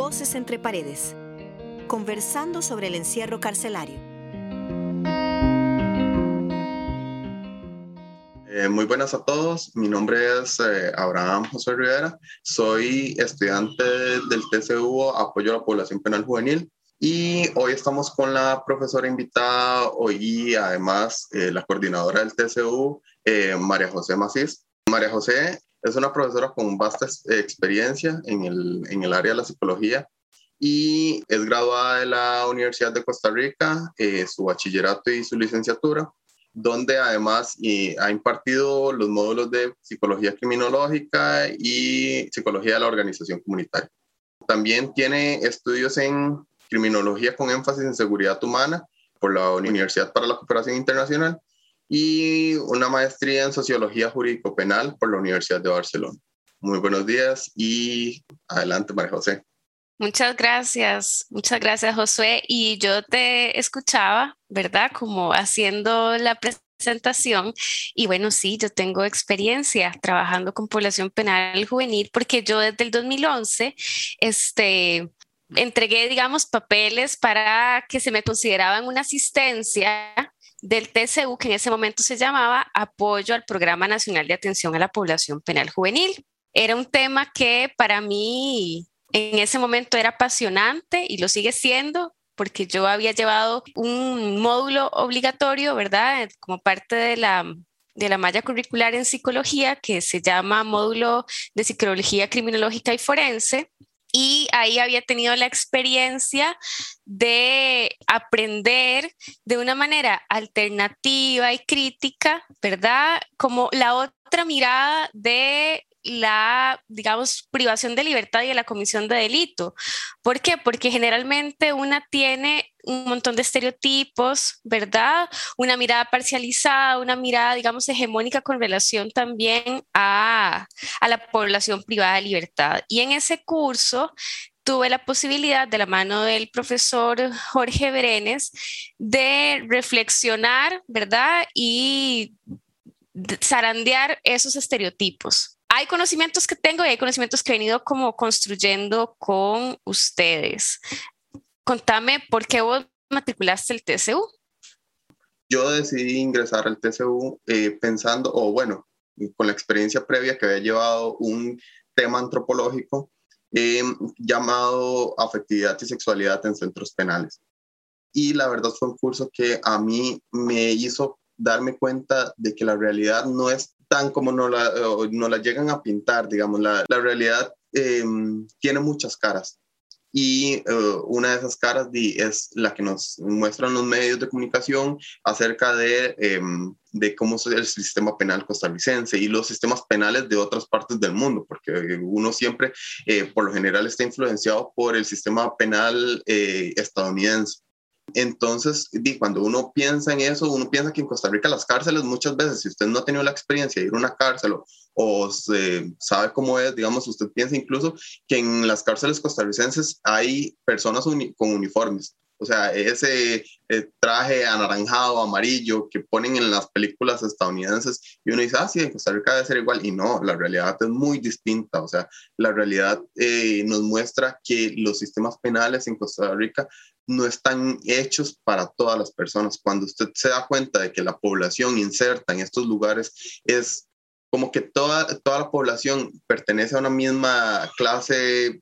Voces entre paredes. Conversando sobre el encierro carcelario. Eh, muy buenas a todos. Mi nombre es eh, Abraham José Rivera. Soy estudiante del TCU Apoyo a la Población Penal Juvenil. Y hoy estamos con la profesora invitada hoy además eh, la coordinadora del TCU, María José Macís. María José es una profesora con vasta experiencia en el, en el área de la psicología y es graduada de la Universidad de Costa Rica, eh, su bachillerato y su licenciatura, donde además ha impartido los módulos de psicología criminológica y psicología de la organización comunitaria. También tiene estudios en criminología con énfasis en seguridad humana por la Universidad para la Cooperación Internacional y una maestría en Sociología Jurídico-Penal por la Universidad de Barcelona. Muy buenos días y adelante, María José. Muchas gracias, muchas gracias, Josué. Y yo te escuchaba, ¿verdad? Como haciendo la presentación. Y bueno, sí, yo tengo experiencia trabajando con población penal juvenil porque yo desde el 2011, este, entregué, digamos, papeles para que se me consideraban una asistencia del TCU, que en ese momento se llamaba Apoyo al Programa Nacional de Atención a la Población Penal Juvenil. Era un tema que para mí en ese momento era apasionante y lo sigue siendo porque yo había llevado un módulo obligatorio, ¿verdad? Como parte de la, de la malla curricular en psicología que se llama módulo de psicología criminológica y forense y ahí había tenido la experiencia de aprender de una manera alternativa y crítica, ¿verdad? Como la otra mirada de la, digamos, privación de libertad y de la comisión de delito. ¿Por qué? Porque generalmente una tiene un montón de estereotipos, ¿verdad? Una mirada parcializada, una mirada, digamos, hegemónica con relación también a, a la población privada de libertad. Y en ese curso tuve la posibilidad, de la mano del profesor Jorge Berenes, de reflexionar, ¿verdad? Y zarandear esos estereotipos hay conocimientos que tengo y hay conocimientos que he venido como construyendo con ustedes. Contame por qué vos matriculaste el TCU. Yo decidí ingresar al TCU eh, pensando, o bueno, con la experiencia previa que había llevado un tema antropológico eh, llamado afectividad y sexualidad en centros penales. Y la verdad fue un curso que a mí me hizo darme cuenta de que la realidad no es tan como no la, no la llegan a pintar, digamos, la, la realidad eh, tiene muchas caras. Y eh, una de esas caras es la que nos muestran los medios de comunicación acerca de, em, de cómo es el sistema penal costarricense y los sistemas penales de otras partes del mundo, porque uno siempre, eh, por lo general, está influenciado por el sistema penal estadounidense. Entonces, cuando uno piensa en eso, uno piensa que en Costa Rica las cárceles muchas veces, si usted no ha tenido la experiencia de ir a una cárcel o, sabe cómo es, digamos, usted piensa incluso que en las cárceles costarricenses hay personas con uniformes. O sea, ese eh, traje anaranjado, amarillo que ponen en las películas estadounidenses y uno dice, ah, sí, en Costa Rica debe ser igual. Y no, la realidad es muy distinta. O sea, la realidad eh, nos muestra que los sistemas penales en Costa Rica no están hechos para todas las personas. Cuando usted se da cuenta de que la población inserta en estos lugares es como que toda, toda la población pertenece a una misma clase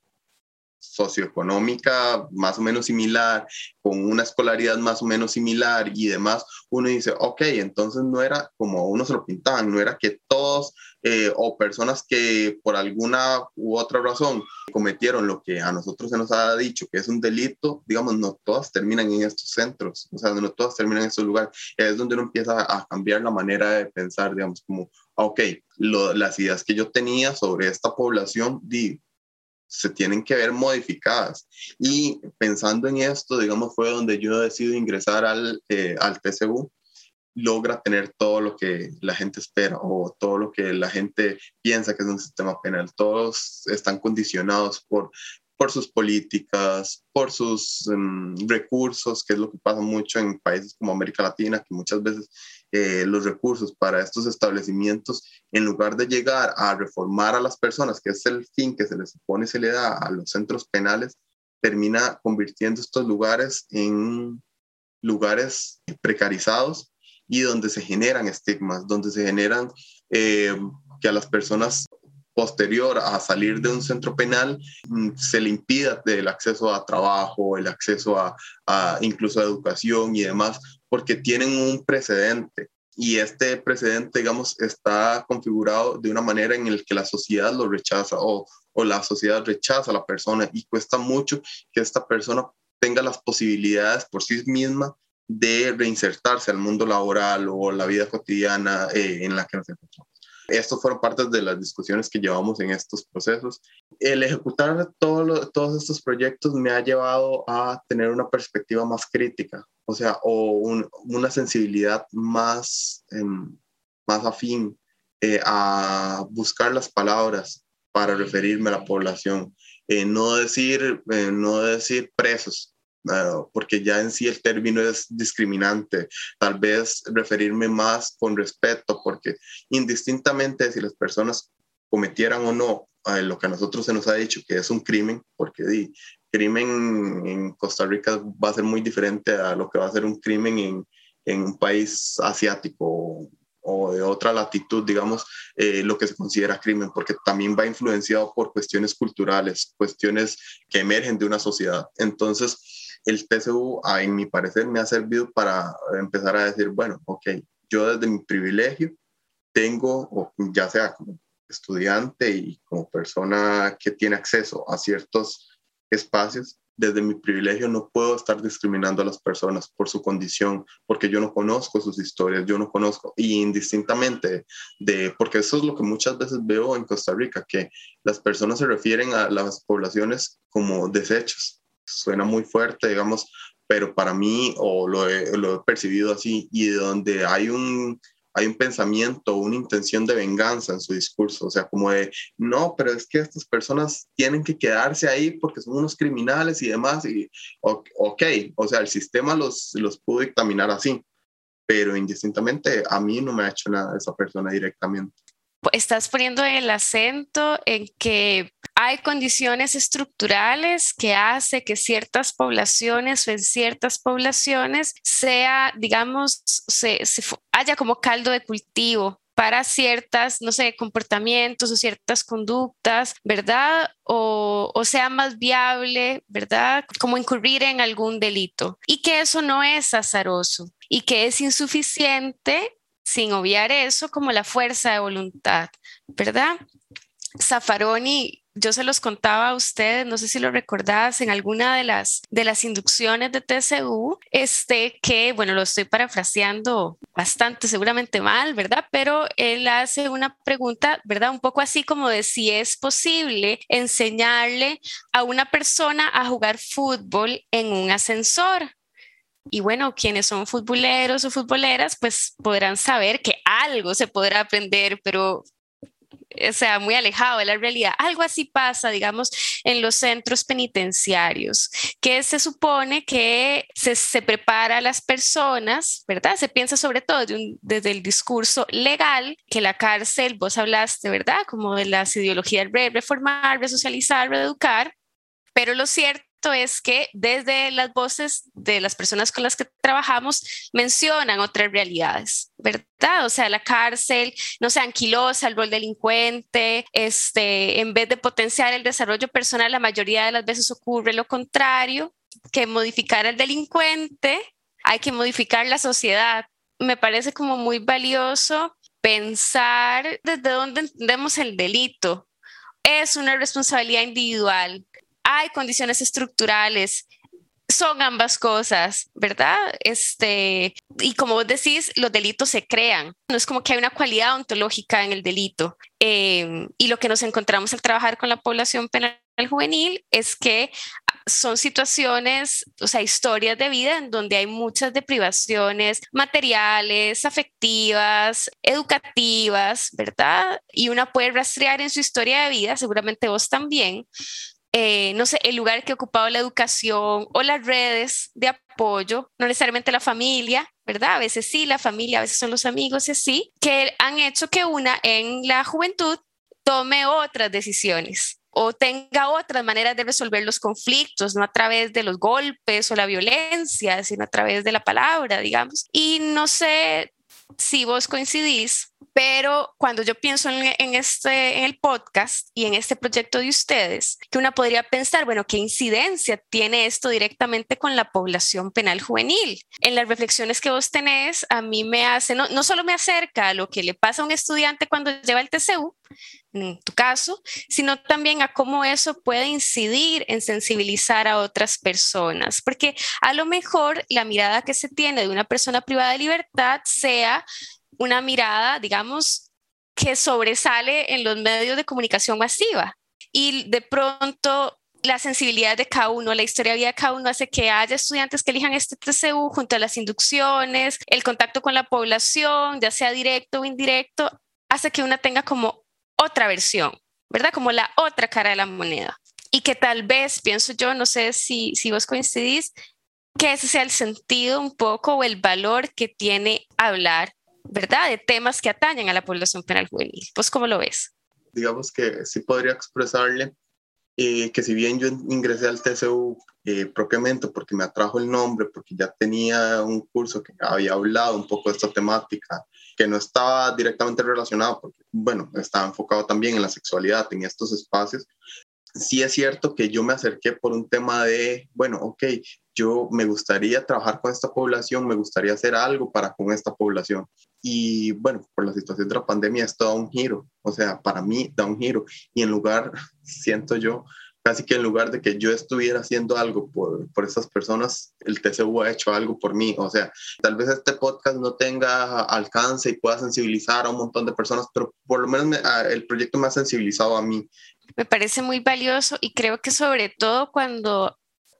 socioeconómica más o menos similar, con una escolaridad más o menos similar y demás, uno dice, ok, entonces no era como uno se lo pintaban, no era que todos eh, o personas que por alguna u otra razón cometieron lo que a nosotros se nos ha dicho que es un delito, digamos, no todas terminan en estos centros, o sea, no todas terminan en estos lugares, es donde uno empieza a cambiar la manera de pensar, digamos, como, ok, las ideas que yo tenía sobre esta población, di, se tienen que ver modificadas. Y pensando en esto, digamos, fue donde yo decido ingresar al, eh, al TCU, logra tener todo lo que la gente espera o todo lo que la gente piensa que es un sistema penal. Todos están condicionados por, por sus políticas, por sus em, recursos, que es lo que pasa mucho en países como América Latina, que muchas veces eh, los recursos para estos establecimientos, en lugar de llegar a reformar a las personas, que es el fin que se les supone se le da a los centros penales, termina convirtiendo estos lugares en lugares precarizados y donde se generan estigmas, donde se generan eh, que a las personas posterior a salir de un centro penal mm, se le impida el acceso a trabajo, el acceso a, incluso a educación y demás, porque tienen un precedente. Y este precedente, digamos, está configurado de una manera en la que la sociedad lo rechaza o, o la sociedad rechaza a la persona y cuesta mucho que esta persona tenga las posibilidades por sí misma de reinsertarse al mundo laboral o la vida cotidiana eh, en la que nos encontramos. Estos fueron partes de las discusiones que llevamos en estos procesos. El ejecutar todos estos proyectos me ha llevado a tener una perspectiva más crítica, o sea, o una sensibilidad más, em, más afín eh, a buscar las palabras para referirme a la población. Eh, no, decir, eh, no decir presos, porque ya en sí el término es discriminante. Tal vez referirme más con respeto, porque indistintamente si las personas cometieran o no lo que a nosotros se nos ha dicho que es un crimen, porque di, crimen en Costa Rica va a ser muy diferente a lo que va a ser un crimen en, en un país asiático o de otra latitud, digamos, eh, lo que se considera crimen, porque también va influenciado por cuestiones culturales, cuestiones que emergen de una sociedad. Entonces, el TCU, en mi parecer, me ha servido para empezar a decir, bueno, ok, yo desde mi privilegio tengo, ya sea como estudiante y como persona que tiene acceso a ciertos espacios, desde mi privilegio no puedo estar discriminando a las personas por su condición, porque yo no conozco sus historias, yo no conozco, indistintamente de, porque eso es lo que muchas veces veo en Costa Rica, que las personas se refieren a las poblaciones como desechos, suena muy fuerte, digamos, pero para mí, o lo he, lo he percibido así, y donde hay un, hay un pensamiento, una intención de venganza en su discurso, o sea, como de, no, pero es que estas personas tienen que quedarse ahí porque son unos criminales y demás, y ok, o sea, el sistema los, los pudo dictaminar así, pero indistintamente a mí no me ha hecho nada esa persona directamente. Estás poniendo el acento en que hay condiciones estructurales que hace que ciertas poblaciones o en ciertas poblaciones sea, digamos, se, haya como caldo de cultivo para ciertas, no sé, comportamientos o ciertas conductas, ¿verdad? O, o, sea más viable, ¿verdad? Como incurrir en algún delito. Y que eso no es azaroso y que es insuficiente sin obviar eso como la fuerza de voluntad, ¿verdad? Zaffaroni, yo se los contaba a ustedes, no sé si lo recordás, en alguna de las, de las inducciones de TCU, este, que, bueno, lo estoy parafraseando bastante, seguramente mal, ¿verdad? Pero él hace una pregunta, ¿verdad? Un poco así como de si es posible enseñarle a una persona a jugar fútbol en un ascensor. Y bueno, quienes son futboleros o futboleras, pues podrán saber que algo se podrá aprender, pero sea, muy alejado de la realidad. Algo así pasa, digamos, en los centros penitenciarios, que se supone que se, se prepara a las personas, ¿verdad? Se piensa sobre todo desde el discurso legal, que la cárcel, vos hablaste, ¿verdad? Como de las ideologías de reformar, resocializar, reeducar, pero lo cierto es que desde las voces de las personas con las que trabajamos mencionan otras realidades, ¿verdad? O sea, la cárcel no se anquilosa el rol delincuente, este, en vez de potenciar el desarrollo personal, la mayoría de las veces ocurre lo contrario, que modificar al delincuente, hay que modificar la sociedad. Me parece como muy valioso pensar desde dónde entendemos el delito. Es una responsabilidad individual, hay condiciones estructurales, son ambas cosas, ¿verdad? Este, y como vos decís, los delitos se crean. No es como que hay una cualidad ontológica en el delito. Em, y lo que nos encontramos al trabajar con la población penal juvenil es que son situaciones, o sea, historias de vida en donde hay muchas deprivaciones materiales, afectivas, educativas, ¿verdad? Y una puede rastrear en su historia de vida, seguramente vos también, eh, no sé, el lugar que ha ocupado la educación o las redes de apoyo, no necesariamente la familia, ¿verdad? A veces sí, la familia, a veces son los amigos y así, que han hecho que una en la juventud tome otras decisiones, o tenga otras maneras de resolver los conflictos, no a través de los golpes o la violencia, sino a través de la palabra, digamos. Y no sé si vos coincidís, pero cuando yo pienso en, este, en el podcast y en este proyecto de ustedes, que una podría pensar, bueno, ¿qué incidencia tiene esto directamente con la población penal juvenil? En las reflexiones que vos tenés, a mí me hace, no, no solo me acerca a lo que le pasa a un estudiante cuando lleva el TCU, en tu caso, sino también a cómo eso puede incidir en sensibilizar a otras personas, porque a lo mejor la mirada que se tiene de una persona privada de libertad sea una mirada, digamos, que sobresale en los medios de comunicación masiva y de pronto la sensibilidad de cada uno, la historia de vida de cada uno hace que haya estudiantes que elijan este TCU junto a las inducciones, el contacto con la población, ya sea directo o indirecto, hace que una tenga como otra versión, ¿verdad? Como la otra cara de la moneda. Y que tal vez, pienso yo, no sé si, si vos coincidís, que ese sea el sentido un poco o el valor que tiene hablar, ¿verdad? De temas que atañen a la población penal juvenil. ¿Vos cómo lo ves? Digamos que sí podría expresarle eh, que si bien yo ingresé al TCU eh, propiamente porque me atrajo el nombre, porque ya tenía un curso que había hablado un poco de esta temática, que no estaba directamente relacionado, porque, bueno, estaba enfocado también en la sexualidad, en estos espacios, sí es cierto que yo me acerqué por un tema de, bueno, ok, yo me gustaría trabajar con esta población, me gustaría hacer algo para con esta población. Y bueno, por la situación de la pandemia esto da un giro, o sea, para mí da un giro. Y en lugar, siento yo, casi que en lugar de que yo estuviera haciendo algo por, por estas personas, el TCU ha hecho algo por mí. O sea, tal vez este podcast no tenga alcance y pueda sensibilizar a un montón de personas, pero por lo menos el proyecto me ha sensibilizado a mí. Me parece muy valioso y creo que sobre todo cuando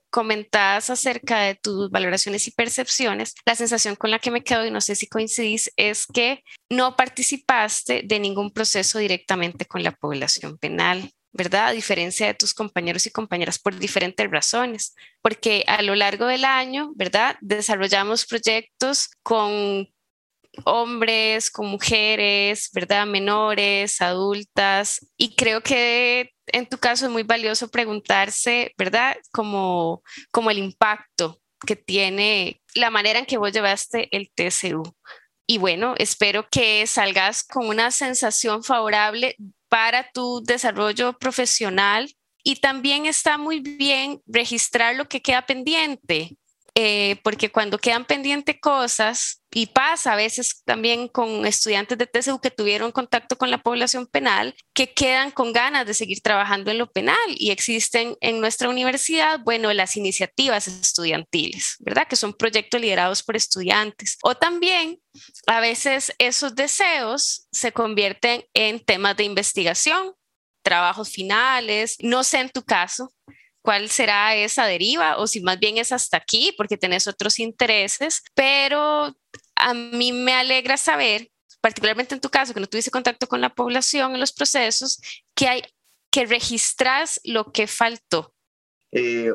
comentas acerca de tus valoraciones y percepciones, la sensación con la que me quedo, y no sé si coincidís, es que no participaste de ningún proceso directamente con la población penal. ¿Verdad? A diferencia de tus compañeros y compañeras por diferentes razones, porque a lo largo del año, ¿verdad? Desarrollamos proyectos con hombres, con mujeres, ¿verdad? Menores, adultas, y creo que en tu caso es muy valioso preguntarse, ¿verdad? Como, como el impacto que tiene la manera en que vos llevaste el TCU. Y bueno, espero que salgas con una sensación favorable para tu desarrollo profesional y también está muy bien registrar lo que queda pendiente, eh, porque cuando quedan pendientes cosas, y pasa a veces también con estudiantes de TCU que tuvieron contacto con la población penal, que quedan con ganas de seguir trabajando en lo penal y existen en nuestra universidad, bueno, las iniciativas estudiantiles, ¿verdad? Que son proyectos liderados por estudiantes. O también a veces esos deseos se convierten en temas de investigación, trabajos finales, no sé en tu caso, cuál será esa deriva o si más bien es hasta aquí porque tenés otros intereses, pero a mí me alegra saber, particularmente en tu caso, que no tuviste contacto con la población en los procesos, que hay que registras lo que faltó. Eh,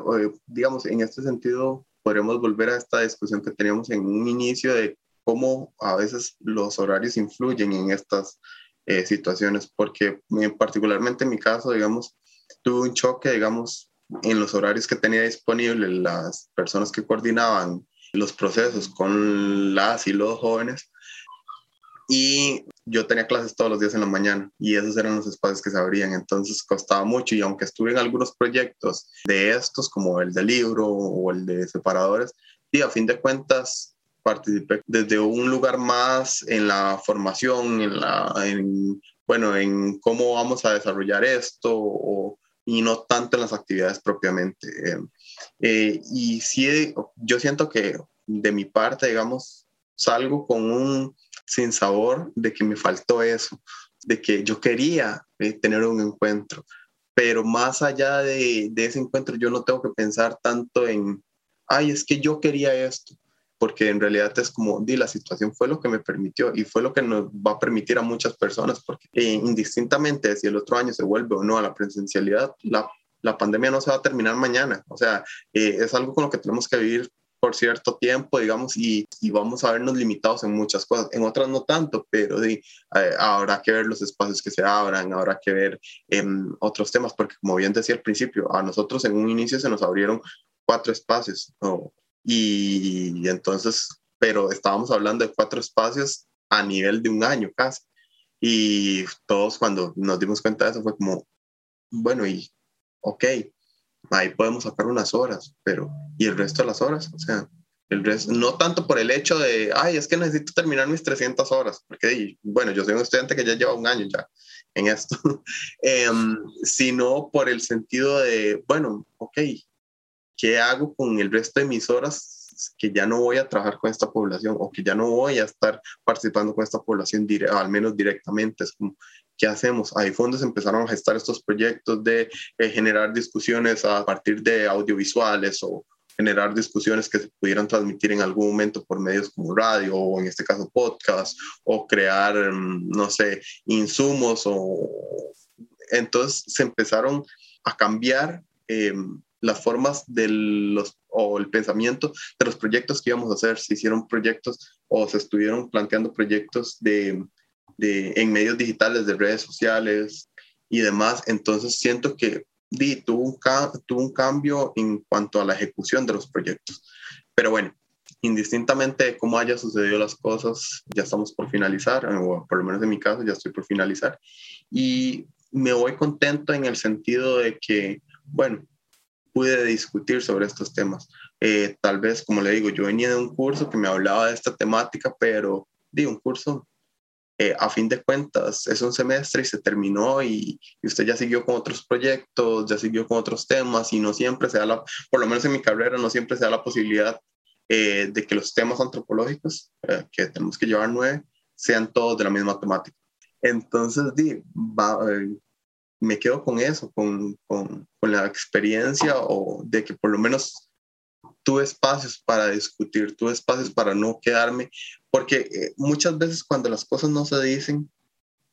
digamos, en este sentido, podremos volver a esta discusión que teníamos en un inicio de cómo a veces los horarios influyen en estas eh, situaciones, porque eh, particularmente en mi caso, digamos, tuve un choque, digamos, en los horarios que tenía disponibles las personas que coordinaban los procesos con las y los jóvenes. Y yo tenía clases todos los días en la mañana y esos eran los espacios que se abrían, entonces costaba mucho y aunque estuve en algunos proyectos de estos, como el de libro o el de separadores, y a fin de cuentas participé desde un lugar más en la formación, en la, en, bueno, en cómo vamos a desarrollar esto y no tanto en las actividades propiamente. Eh, eh, y sí, yo siento que de mi parte, digamos, salgo con un sinsabor de que me faltó eso, de que yo quería eh, tener un encuentro, pero más allá de, de, ese encuentro yo no tengo que pensar tanto en, ay, es que yo quería esto, porque en realidad es como, di, la situación fue lo que me permitió y fue lo que nos va a permitir a muchas personas, porque eh, indistintamente si el otro año se vuelve o no a la presencialidad, la, la pandemia no se va a terminar mañana, o sea, eh, es algo con lo que tenemos que vivir por cierto tiempo, digamos, y, y, vamos a vernos limitados en muchas cosas, en otras no tanto, pero sí, eh, habrá que ver los espacios que se abran, habrá que ver em, otros temas, porque como bien decía al principio, a nosotros en un inicio se nos abrieron cuatro espacios, y, entonces, pero estábamos hablando de cuatro espacios a nivel de un año casi. Y todos cuando nos dimos cuenta de eso fue como, bueno, y ok, ahí podemos sacar unas horas, pero ¿y el resto de las horas? O sea, el resto, no tanto por el hecho de, ay, es que necesito terminar mis 300 horas, porque, bueno, yo soy un estudiante que ya lleva un año ya en esto, em, sino por el sentido de, bueno, ok, ¿qué hago con el resto de mis horas que ya no voy a trabajar con esta población o que ya no voy a estar participando con esta población, al menos directamente? Es como, ¿qué hacemos? Ahí se empezaron a gestar estos proyectos de eh, generar discusiones a partir de audiovisuales o generar discusiones que se pudieran transmitir en algún momento por medios como radio o en este caso podcast o crear, mm, no sé, insumos o... Entonces se empezaron a cambiar em, las formas de los, o el pensamiento de los proyectos que íbamos a hacer. Se hicieron proyectos o se estuvieron planteando proyectos de, de, en medios digitales, de redes sociales y demás. Entonces siento que di, tuvo, un, tuvo un cambio en cuanto a la ejecución de los proyectos. Pero bueno, indistintamente de cómo haya sucedido las cosas, ya estamos por finalizar, o por lo menos en mi caso ya estoy por finalizar. Y me voy contento en el sentido de que, bueno, pude discutir sobre estos temas. Eh, tal vez, como le digo, yo venía de un curso que me hablaba de esta temática, pero di un curso eh, a fin de cuentas es un semestre y se terminó y, usted ya siguió con otros proyectos, ya siguió con otros temas y no siempre se da la, por lo menos en mi carrera, no siempre se da la posibilidad eh, de que los temas antropológicos, eh, que tenemos que llevar nueve, sean todos de la misma temática. Entonces, di, me quedo con eso, con, con, con la experiencia o de que por lo menos tuve espacios para discutir, tuve espacios para no quedarme, porque eh, muchas veces cuando las cosas no se dicen,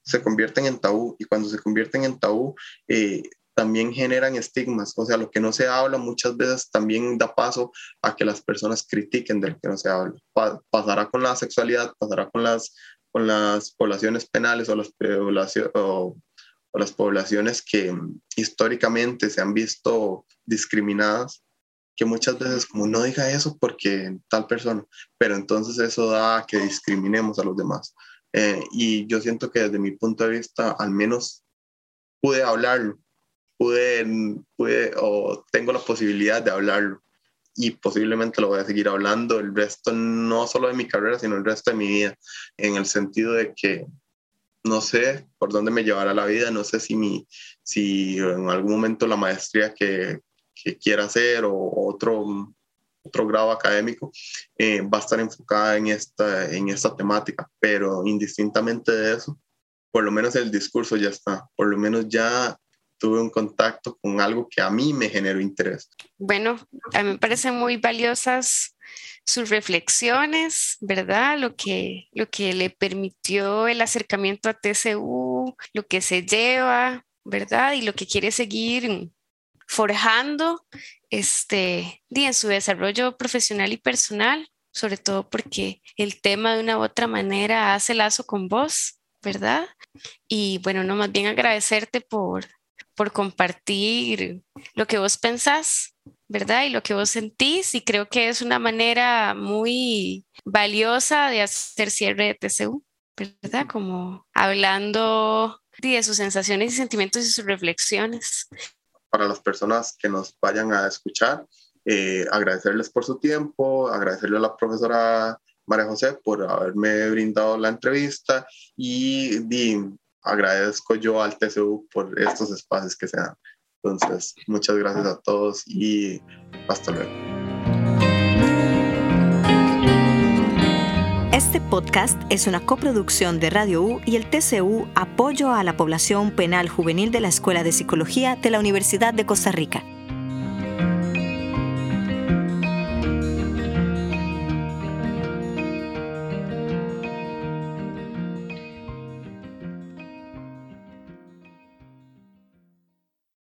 se convierten en tabú y cuando se convierten en tabú, eh, también generan estigmas, o sea, lo que no se habla muchas veces también da paso a que las personas critiquen de lo que no se habla. pasará con la sexualidad, pasará con las, con las poblaciones penales o las, poblaciones, las poblaciones que históricamente se han visto discriminadas que muchas veces como no diga eso porque tal persona, pero entonces eso da a que discriminemos a los demás. Eh, y yo siento que desde mi punto de vista, al menos pude hablarlo, pude, pude o tengo la posibilidad de hablarlo y posiblemente lo voy a seguir hablando el resto, no solo de mi carrera, sino el resto de mi vida, en el sentido de que no sé por dónde me llevará la vida, no sé si, mi, si en algún momento la maestría que, que quiera hacer o otro, otro grado académico, eh, va a estar enfocada en esta, en esta temática, pero indistintamente de eso, por lo menos el discurso ya está, por lo menos ya tuve un contacto con algo que a mí me generó interés. Bueno, a mí me parecen muy valiosas sus reflexiones, ¿verdad? Lo que, lo que le permitió el acercamiento a TCU, lo que se lleva, ¿verdad? Y lo que quiere seguir forjando este, en su desarrollo profesional y personal, sobre todo porque el tema de una u otra manera hace lazo con vos, ¿verdad? Y bueno, no más bien agradecerte por, por compartir lo que vos pensás, ¿verdad? Y lo que vos sentís, y creo que es una manera muy valiosa de hacer cierre de TCU, ¿verdad? Como hablando de sus sensaciones y sentimientos y sus reflexiones para las personas que nos vayan a escuchar. Eh, agradecerles por su tiempo, agradecerle a la profesora María José por haberme brindado la entrevista y, agradezco yo al TCU por estos espacios que se dan. Entonces, muchas gracias a todos y hasta luego. Este podcast es una coproducción de Radio U y el TCU Apoyo a la Población Penal Juvenil de la Escuela de Psicología de la Universidad de Costa Rica.